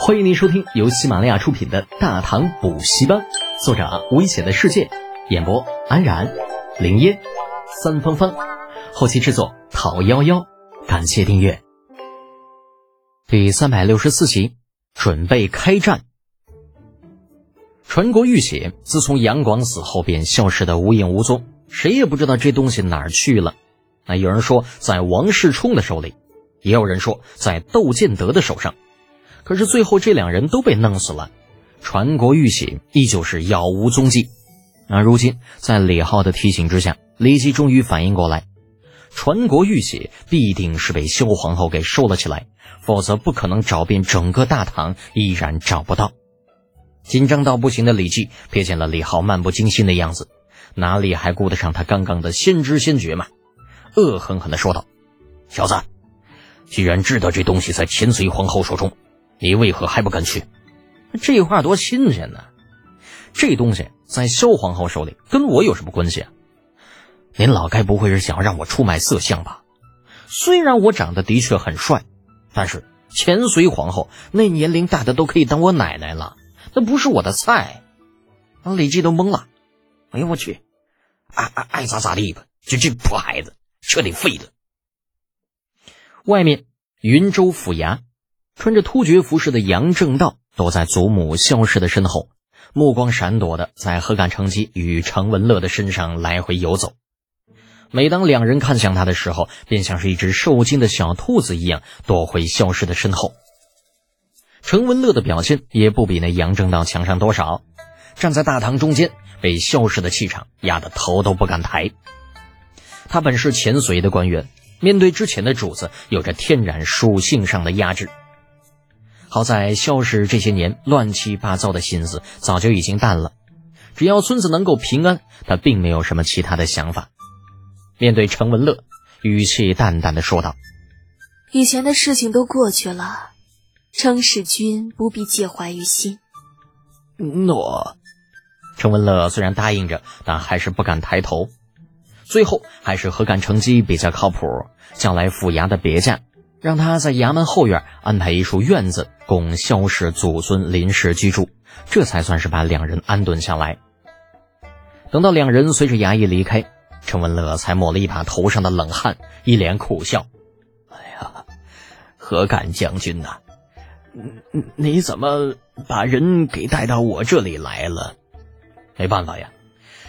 欢迎您收听由喜马拉雅出品的《大唐补习班》，作者危险的世界，演播安然、林烟、三芳芳，后期制作陶幺幺。感谢订阅。第三百六十四集，准备开战。传国玉玺自从杨广死后便消失的无影无踪，谁也不知道这东西哪儿去了。那有人说在王世充的手里，也有人说在窦建德的手上。可是最后这两人都被弄死了，传国玉玺依旧是杳无踪迹。而如今在李浩的提醒之下，李姬终于反应过来，传国玉玺必定是被萧皇后给收了起来，否则不可能找遍整个大唐依然找不到。紧张到不行的李记瞥见了李浩漫不经心的样子，哪里还顾得上他刚刚的先知先觉嘛？恶狠狠地说道：“小子，既然知道这东西在千岁皇后手中，你为何还不敢去？这话多新鲜呢！这东西在萧皇后手里，跟我有什么关系啊？您老该不会是想让我出卖色相吧？虽然我长得的确很帅，但是前隋皇后那年龄大的都可以当我奶奶了，那不是我的菜。李记都懵了。哎呦我去！爱爱爱咋咋地吧！就这破孩子，彻底废了。外面云州府衙。穿着突厥服饰的杨正道躲在祖母萧氏的身后，目光闪躲的在何干成吉与程文乐的身上来回游走。每当两人看向他的时候，便像是一只受惊的小兔子一样躲回萧氏的身后。程文乐的表现也不比那杨正道强上多少，站在大堂中间，被萧氏的气场压得头都不敢抬。他本是前隋的官员，面对之前的主子，有着天然属性上的压制。好在萧氏这些年乱七八糟的心思早就已经淡了，只要孙子能够平安，他并没有什么其他的想法。面对程文乐，语气淡淡的说道：“以前的事情都过去了，程使君不必介怀于心。”诺。程文乐虽然答应着，但还是不敢抬头。最后还是何干成机比较靠谱，叫来府衙的别驾。让他在衙门后院安排一处院子，供萧氏祖孙临时居住，这才算是把两人安顿下来。等到两人随着衙役离开，陈文乐才抹了一把头上的冷汗，一脸苦笑：“哎呀，何干将军呐，你怎么把人给带到我这里来了？没办法呀，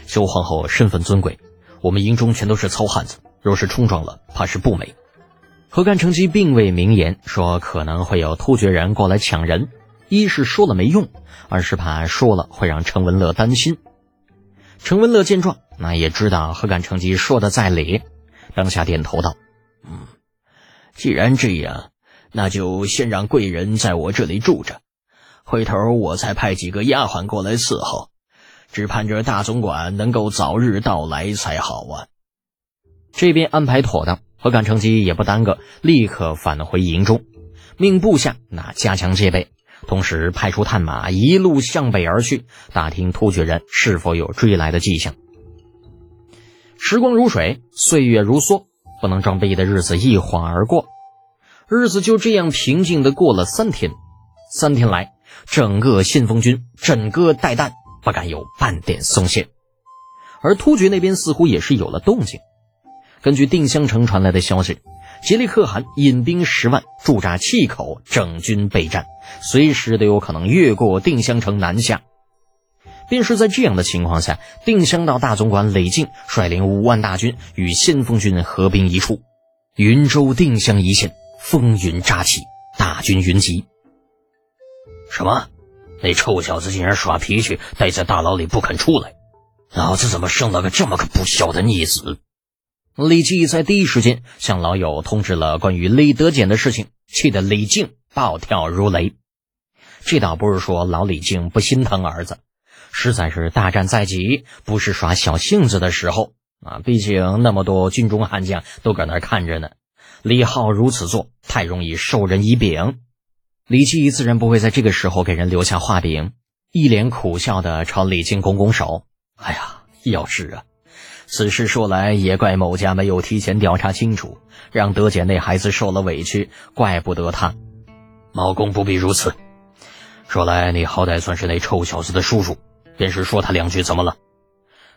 萧皇后身份尊贵，我们营中全都是糙汉子，若是冲撞了，怕是不美。”何干成吉并未明言说可能会有突厥人过来抢人，一是说了没用，二是怕说了会让程文乐担心。程文乐见状，那也知道何干成吉说的在理，当下点头道：“嗯，既然这样，那就先让贵人在我这里住着，回头我再派几个丫鬟过来伺候，只盼着大总管能够早日到来才好啊。”这边安排妥当。何敢乘机也不耽搁，立刻返回营中，命部下那加强戒备，同时派出探马一路向北而去，打听突厥人是否有追来的迹象。时光如水，岁月如梭，不能装逼的日子一晃而过，日子就这样平静的过了三天。三天来，整个信丰军枕戈待旦，不敢有半点松懈，而突厥那边似乎也是有了动静。根据定襄城传来的消息，杰里可汗引兵十万驻扎气口，整军备战，随时都有可能越过定襄城南下。便是在这样的情况下，定襄道大总管李靖率领五万大军与先锋军合兵一处，云州定襄一线风云乍起，大军云集。什么？那臭小子竟然耍脾气，待在大牢里不肯出来？老子怎么生了个这么个不孝的逆子？李记在第一时间向老友通知了关于李德俭的事情，气得李靖暴跳如雷。这倒不是说老李靖不心疼儿子，实在是大战在即，不是耍小性子的时候啊！毕竟那么多军中悍将都搁那看着呢，李浩如此做太容易授人以柄。李记自然不会在这个时候给人留下画饼，一脸苦笑的朝李靖拱拱手：“哎呀，要是啊！”此事说来也怪某家没有提前调查清楚，让德姐那孩子受了委屈，怪不得他。毛公不必如此，说来你好歹算是那臭小子的叔叔，便是说他两句怎么了？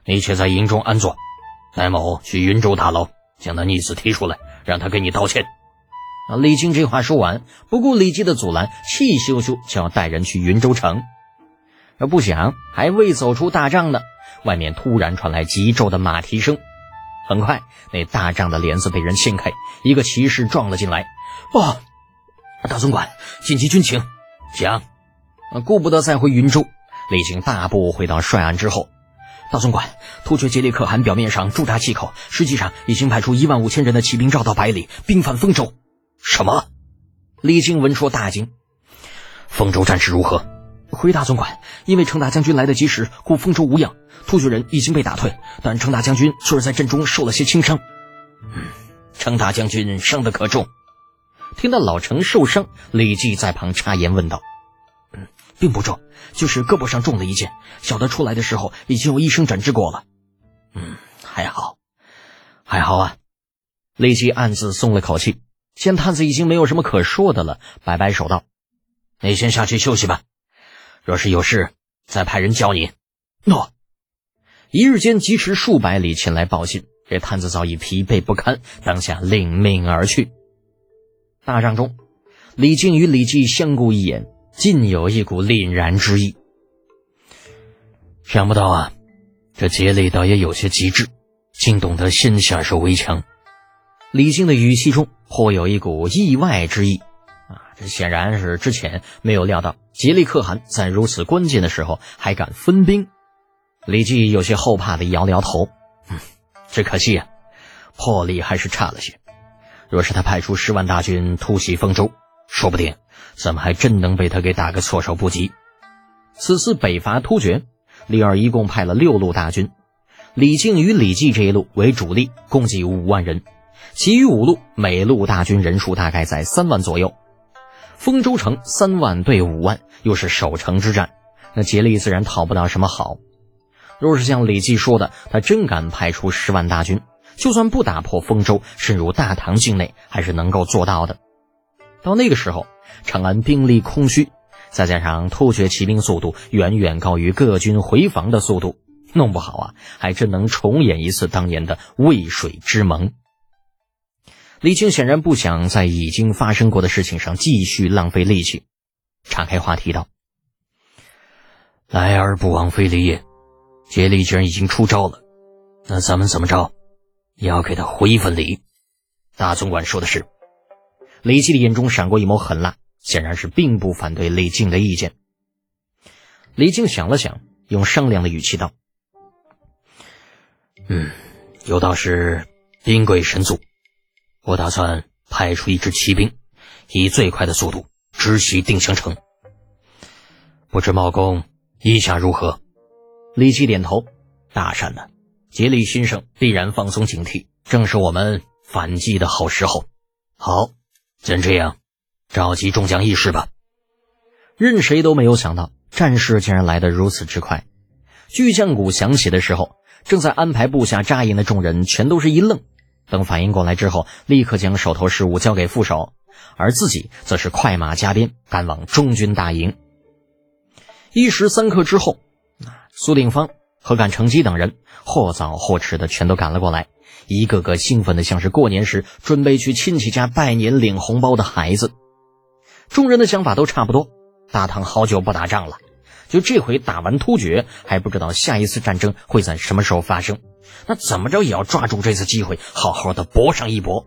你且在营中安坐，乃某去云州大牢将那逆子提出来，让他给你道歉。啊！李靖这话说完，不顾李靖的阻拦，气咻咻就要带人去云州城。而不想还未走出大帐呢，外面突然传来急骤的马蹄声。很快，那大帐的帘子被人掀开，一个骑士撞了进来。哇，大总管，紧急军情，讲。顾不得再回云州，李靖大步回到帅案之后。大总管，突厥杰里可汗表面上驻扎忌口，实际上已经派出一万五千人的骑兵绕道百里，兵犯丰州。什么？李靖闻说大惊。丰州战事如何？回大总管，因为程大将军来得及时，故丰州无恙。突厥人已经被打退，但程大将军却是在阵中受了些轻伤。嗯，程大将军伤得可重？听到老程受伤，李绩在旁插言问道。嗯，并不重，就是胳膊上中了一箭。小的出来的时候已经有医生诊治过了。嗯，还好，还好啊。李绩暗自松了口气，见探子已经没有什么可说的了，摆摆手道：“你先下去休息吧，若是有事，再派人教你。”诺。一日间疾驰数百里前来报信，这探子早已疲惫不堪，当下领命而去。大帐中，李靖与李绩相顾一眼。尽有一股凛然之意。想不到啊，这杰里倒也有些机智，竟懂得先下手为强。李靖的语气中颇有一股意外之意，显然是之前没有料到吉利可汗在如此关键的时候还敢分兵。李绩有些后怕的摇了摇头，嗯，只可惜啊，魄力还是差了些。若是他派出十万大军突袭丰州，说不定。怎么还真能被他给打个措手不及？此次北伐突厥，李二一共派了六路大军，李靖与李绩这一路为主力，共计五万人，其余五路每路大军人数大概在三万左右。丰州城三万对五万，又是守城之战，那竭力自然讨不到什么好。若是像李绩说的，他真敢派出十万大军，就算不打破丰州，深入大唐境内，还是能够做到的。到那个时候。长安兵力空虚，再加上突厥骑兵速度远远高于各军回防的速度，弄不好啊，还真能重演一次当年的渭水之盟。李靖显然不想在已经发生过的事情上继续浪费力气，岔开话题道：“来而不往非礼也。杰里既然已经出招了，那咱们怎么着，也要给他回一份礼。”大总管说的是。李绩的眼中闪过一抹狠辣。显然是并不反对李靖的意见。李靖想了想，用商量的语气道：“嗯，有道是兵贵神速，我打算派出一支骑兵，以最快的速度直袭定襄城。不知茂公意下如何？”李奇点头：“大善呢，竭力新生，必然放松警惕，正是我们反击的好时候。好，既然这样。”召集众将议事吧。任谁都没有想到，战事竟然来得如此之快。巨将鼓响起的时候，正在安排部下扎营的众人全都是一愣。等反应过来之后，立刻将手头事务交给副手，而自己则是快马加鞭赶往中军大营。一时三刻之后，苏定方、何敢、成基等人或早或迟的全都赶了过来，一个个兴奋的像是过年时准备去亲戚家拜年领红包的孩子。众人的想法都差不多，大唐好久不打仗了，就这回打完突厥，还不知道下一次战争会在什么时候发生。那怎么着也要抓住这次机会，好好的搏上一搏。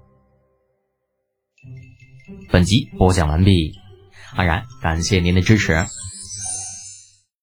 本集播讲完毕，安然感谢您的支持。